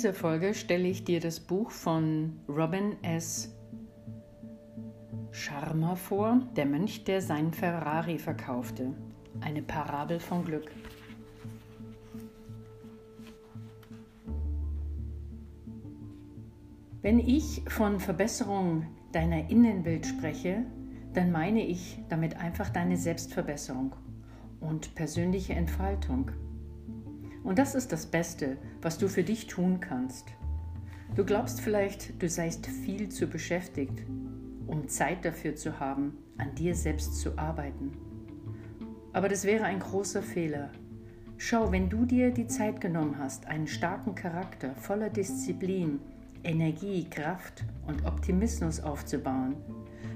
dieser Folge stelle ich dir das Buch von Robin S. Sharma vor, der Mönch, der sein Ferrari verkaufte. Eine Parabel von Glück. Wenn ich von Verbesserung deiner Innenwelt spreche, dann meine ich damit einfach deine Selbstverbesserung und persönliche Entfaltung. Und das ist das Beste, was du für dich tun kannst. Du glaubst vielleicht, du seist viel zu beschäftigt, um Zeit dafür zu haben, an dir selbst zu arbeiten. Aber das wäre ein großer Fehler. Schau, wenn du dir die Zeit genommen hast, einen starken Charakter voller Disziplin, Energie, Kraft und Optimismus aufzubauen,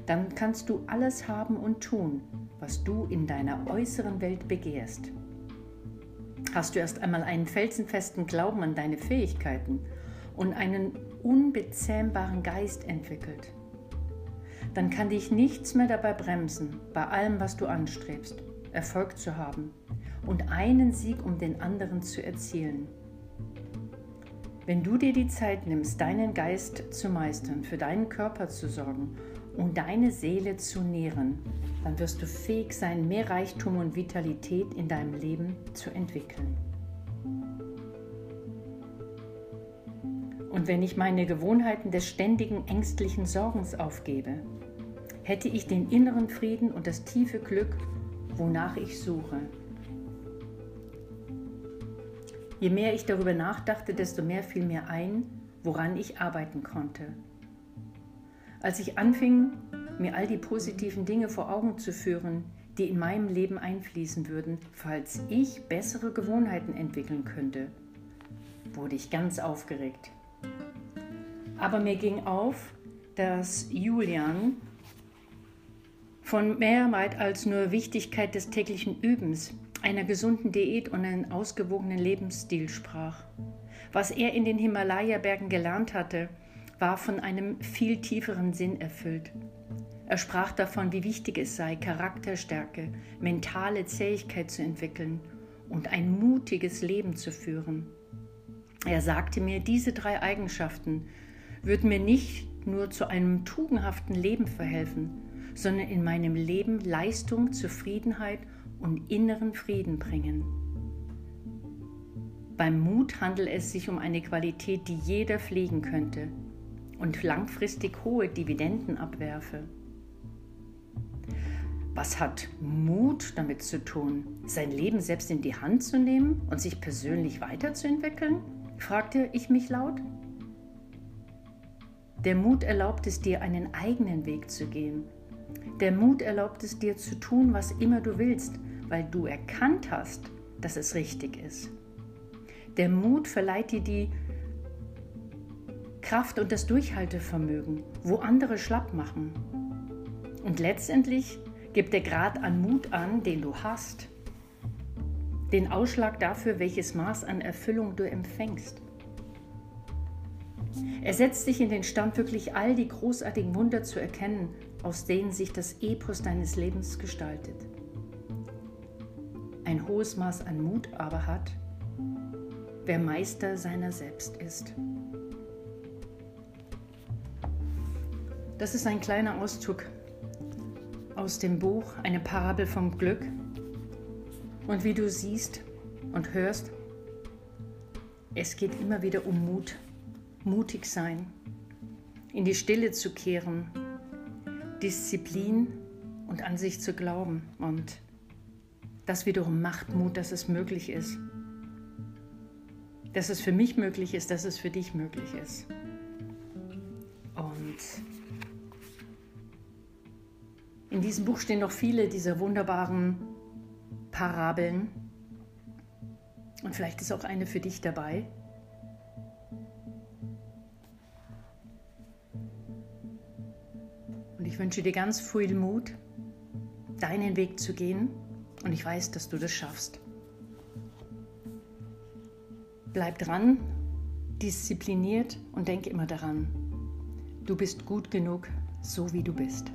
dann kannst du alles haben und tun, was du in deiner äußeren Welt begehrst. Hast du erst einmal einen felsenfesten Glauben an deine Fähigkeiten und einen unbezähmbaren Geist entwickelt, dann kann dich nichts mehr dabei bremsen, bei allem, was du anstrebst, Erfolg zu haben und einen Sieg um den anderen zu erzielen. Wenn du dir die Zeit nimmst, deinen Geist zu meistern, für deinen Körper zu sorgen und deine Seele zu nähren, dann wirst du fähig sein, mehr Reichtum und Vitalität in deinem Leben zu entwickeln. Und wenn ich meine Gewohnheiten des ständigen ängstlichen Sorgens aufgebe, hätte ich den inneren Frieden und das tiefe Glück, wonach ich suche. Je mehr ich darüber nachdachte, desto mehr fiel mir ein, woran ich arbeiten konnte. Als ich anfing, mir all die positiven Dinge vor Augen zu führen, die in meinem Leben einfließen würden, falls ich bessere Gewohnheiten entwickeln könnte, wurde ich ganz aufgeregt. Aber mir ging auf, dass Julian von mehr als nur Wichtigkeit des täglichen Übens, einer gesunden Diät und einem ausgewogenen Lebensstil sprach. Was er in den Himalaya-Bergen gelernt hatte, war von einem viel tieferen Sinn erfüllt. Er sprach davon, wie wichtig es sei, Charakterstärke, mentale Zähigkeit zu entwickeln und ein mutiges Leben zu führen. Er sagte mir, diese drei Eigenschaften würden mir nicht nur zu einem tugendhaften Leben verhelfen, sondern in meinem Leben Leistung, Zufriedenheit und inneren Frieden bringen. Beim Mut handelt es sich um eine Qualität, die jeder pflegen könnte und langfristig hohe Dividenden abwerfe. Was hat Mut damit zu tun, sein Leben selbst in die Hand zu nehmen und sich persönlich weiterzuentwickeln? fragte ich mich laut. Der Mut erlaubt es dir, einen eigenen Weg zu gehen. Der Mut erlaubt es dir zu tun, was immer du willst, weil du erkannt hast, dass es richtig ist. Der Mut verleiht dir die Kraft und das Durchhaltevermögen, wo andere schlapp machen. Und letztendlich gibt der Grad an Mut an, den du hast, den Ausschlag dafür, welches Maß an Erfüllung du empfängst. Er setzt dich in den Stand, wirklich all die großartigen Wunder zu erkennen, aus denen sich das Epos deines Lebens gestaltet. Ein hohes Maß an Mut aber hat, wer Meister seiner selbst ist. Das ist ein kleiner Auszug aus dem Buch Eine Parabel vom Glück. Und wie du siehst und hörst, es geht immer wieder um Mut, mutig sein, in die Stille zu kehren, Disziplin und an sich zu glauben. Und das wiederum macht Mut, dass es möglich ist. Dass es für mich möglich ist, dass es für dich möglich ist. Und in diesem Buch stehen noch viele dieser wunderbaren Parabeln. Und vielleicht ist auch eine für dich dabei. Und ich wünsche dir ganz viel Mut, deinen Weg zu gehen. Und ich weiß, dass du das schaffst. Bleib dran, diszipliniert und denke immer daran, du bist gut genug, so wie du bist.